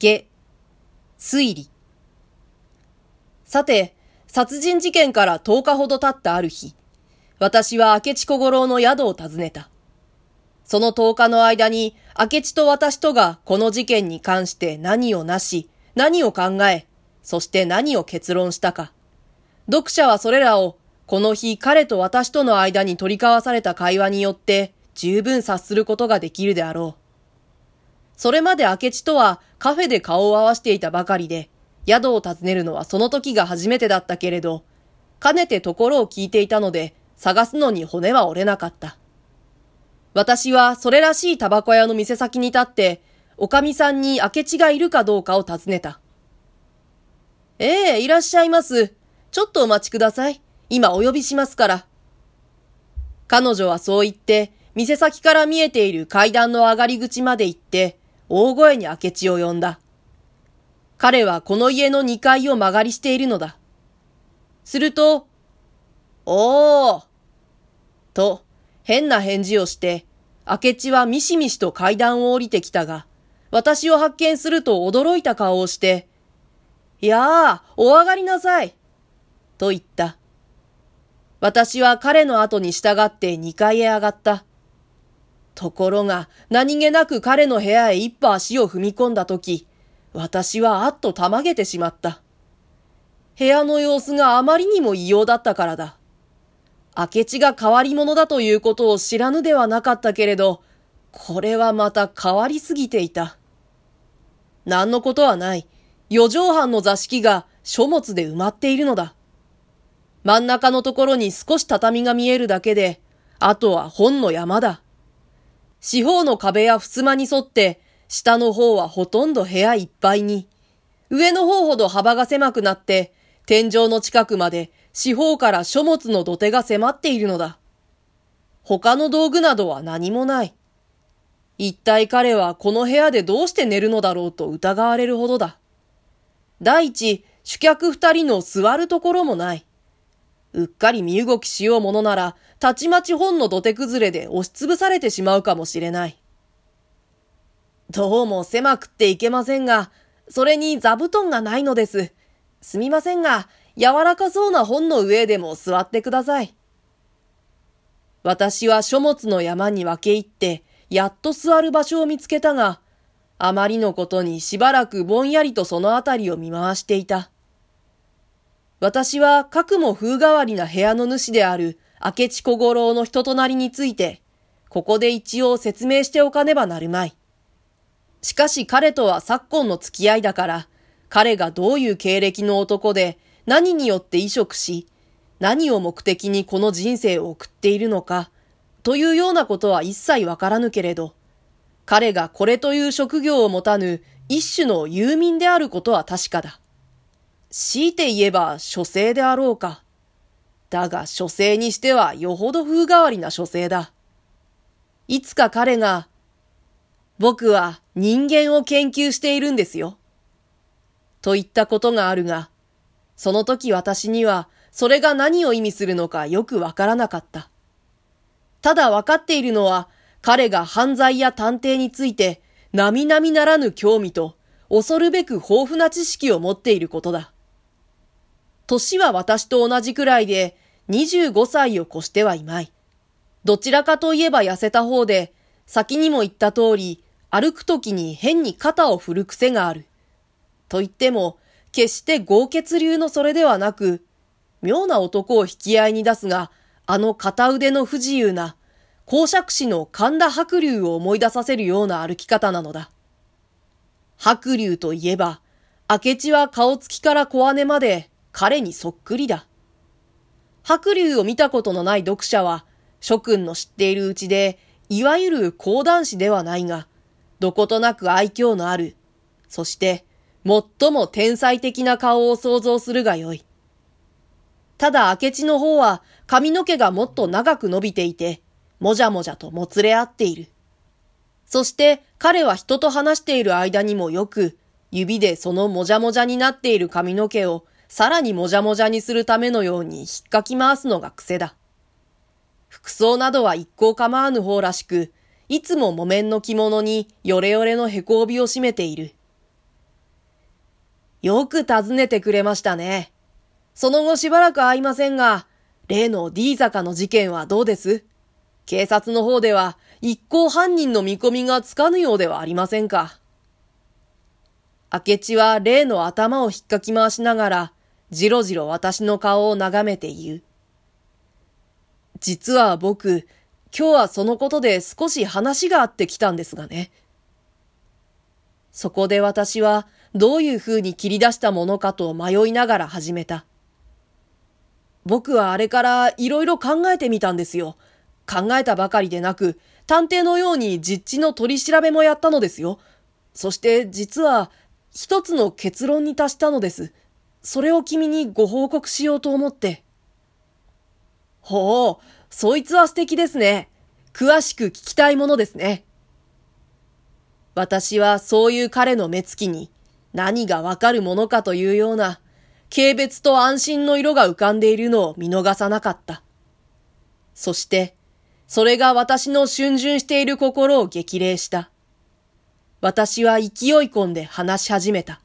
下、推理。さて、殺人事件から10日ほど経ったある日、私は明智小五郎の宿を訪ねた。その10日の間に、明智と私とがこの事件に関して何をなし、何を考え、そして何を結論したか。読者はそれらを、この日彼と私との間に取り交わされた会話によって十分察することができるであろう。それまで明智とはカフェで顔を合わしていたばかりで、宿を訪ねるのはその時が初めてだったけれど、かねてところを聞いていたので、探すのに骨は折れなかった。私はそれらしいタバコ屋の店先に立って、おかみさんに明智がいるかどうかを尋ねた。ええ、いらっしゃいます。ちょっとお待ちください。今お呼びしますから。彼女はそう言って、店先から見えている階段の上がり口まで行って、大声に明智を呼んだ。彼はこの家の2階を曲がりしているのだ。すると、おーと、変な返事をして、明智はミシミシと階段を降りてきたが、私を発見すると驚いた顔をして、いやあ、お上がりなさい。と言った。私は彼の後に従って2階へ上がった。ところが、何気なく彼の部屋へ一歩足を踏み込んだとき、私はあっとたまげてしまった。部屋の様子があまりにも異様だったからだ。明智が変わり者だということを知らぬではなかったけれど、これはまた変わりすぎていた。何のことはない。四畳半の座敷が書物で埋まっているのだ。真ん中のところに少し畳が見えるだけで、あとは本の山だ。四方の壁や襖に沿って下の方はほとんど部屋いっぱいに。上の方ほど幅が狭くなって、天井の近くまで四方から書物の土手が迫っているのだ。他の道具などは何もない。一体彼はこの部屋でどうして寝るのだろうと疑われるほどだ。第一、主客二人の座るところもない。うっかり身動きしようものなら、たちまち本の土手崩れで押しつぶされてしまうかもしれない。どうも狭くっていけませんが、それに座布団がないのです。すみませんが、柔らかそうな本の上でも座ってください。私は書物の山に分け入って、やっと座る場所を見つけたが、あまりのことにしばらくぼんやりとそのあたりを見回していた。私は、かくも風変わりな部屋の主である明智小五郎の人となりについて、ここで一応説明しておかねばなるまい。しかし彼とは昨今の付き合いだから、彼がどういう経歴の男で、何によって移植し、何を目的にこの人生を送っているのか、というようなことは一切わからぬけれど、彼がこれという職業を持たぬ一種の遊民であることは確かだ。強いて言えば書生であろうか。だが書生にしてはよほど風変わりな書生だ。いつか彼が僕は人間を研究しているんですよ。と言ったことがあるが、その時私にはそれが何を意味するのかよくわからなかった。ただわかっているのは彼が犯罪や探偵について並々ならぬ興味と恐るべく豊富な知識を持っていることだ。年は私と同じくらいで25歳を越してはいまい。どちらかといえば痩せた方で、先にも言った通り、歩くときに変に肩を振る癖がある。と言っても、決して豪傑流のそれではなく、妙な男を引き合いに出すが、あの片腕の不自由な、公爵士の神田白龍を思い出させるような歩き方なのだ。白龍といえば、明智は顔つきから小姉まで彼にそっくりだ。白龍を見たことのない読者は、諸君の知っているうちで、いわゆる講談師ではないが、どことなく愛嬌のある、そして最も天才的な顔を想像するがよい。ただ明智の方は髪の毛がもっと長く伸びていて、もじゃもじゃともつれ合っている。そして彼は人と話している間にもよく、指でそのもじゃもじゃになっている髪の毛をさらにもじゃもじゃにするためのように引っかき回すのが癖だ。服装などは一向構わぬ方らしく、いつも木綿の着物にヨレヨレのへこ帯を締めている。よく尋ねてくれましたね。その後しばらく会いませんが、例の D 坂の事件はどうです？警察の方では一行犯人の見込みがつかぬようではありませんか？明智は例の頭を引っかき回しながら、じろじろ私の顔を眺めて言う。実は僕、今日はそのことで少し話があってきたんですがね。そこで私はどういう風に切り出したものかと迷いながら始めた。僕はあれからいろいろ考えてみたんですよ。考えたばかりでなく、探偵のように実地の取り調べもやったのですよ。そして実は一つの結論に達したのです。それを君にご報告しようと思って。ほう、そいつは素敵ですね。詳しく聞きたいものですね。私はそういう彼の目つきに何がわかるものかというような軽蔑と安心の色が浮かんでいるのを見逃さなかった。そして、それが私の逡巡している心を激励した。私は勢い込んで話し始めた。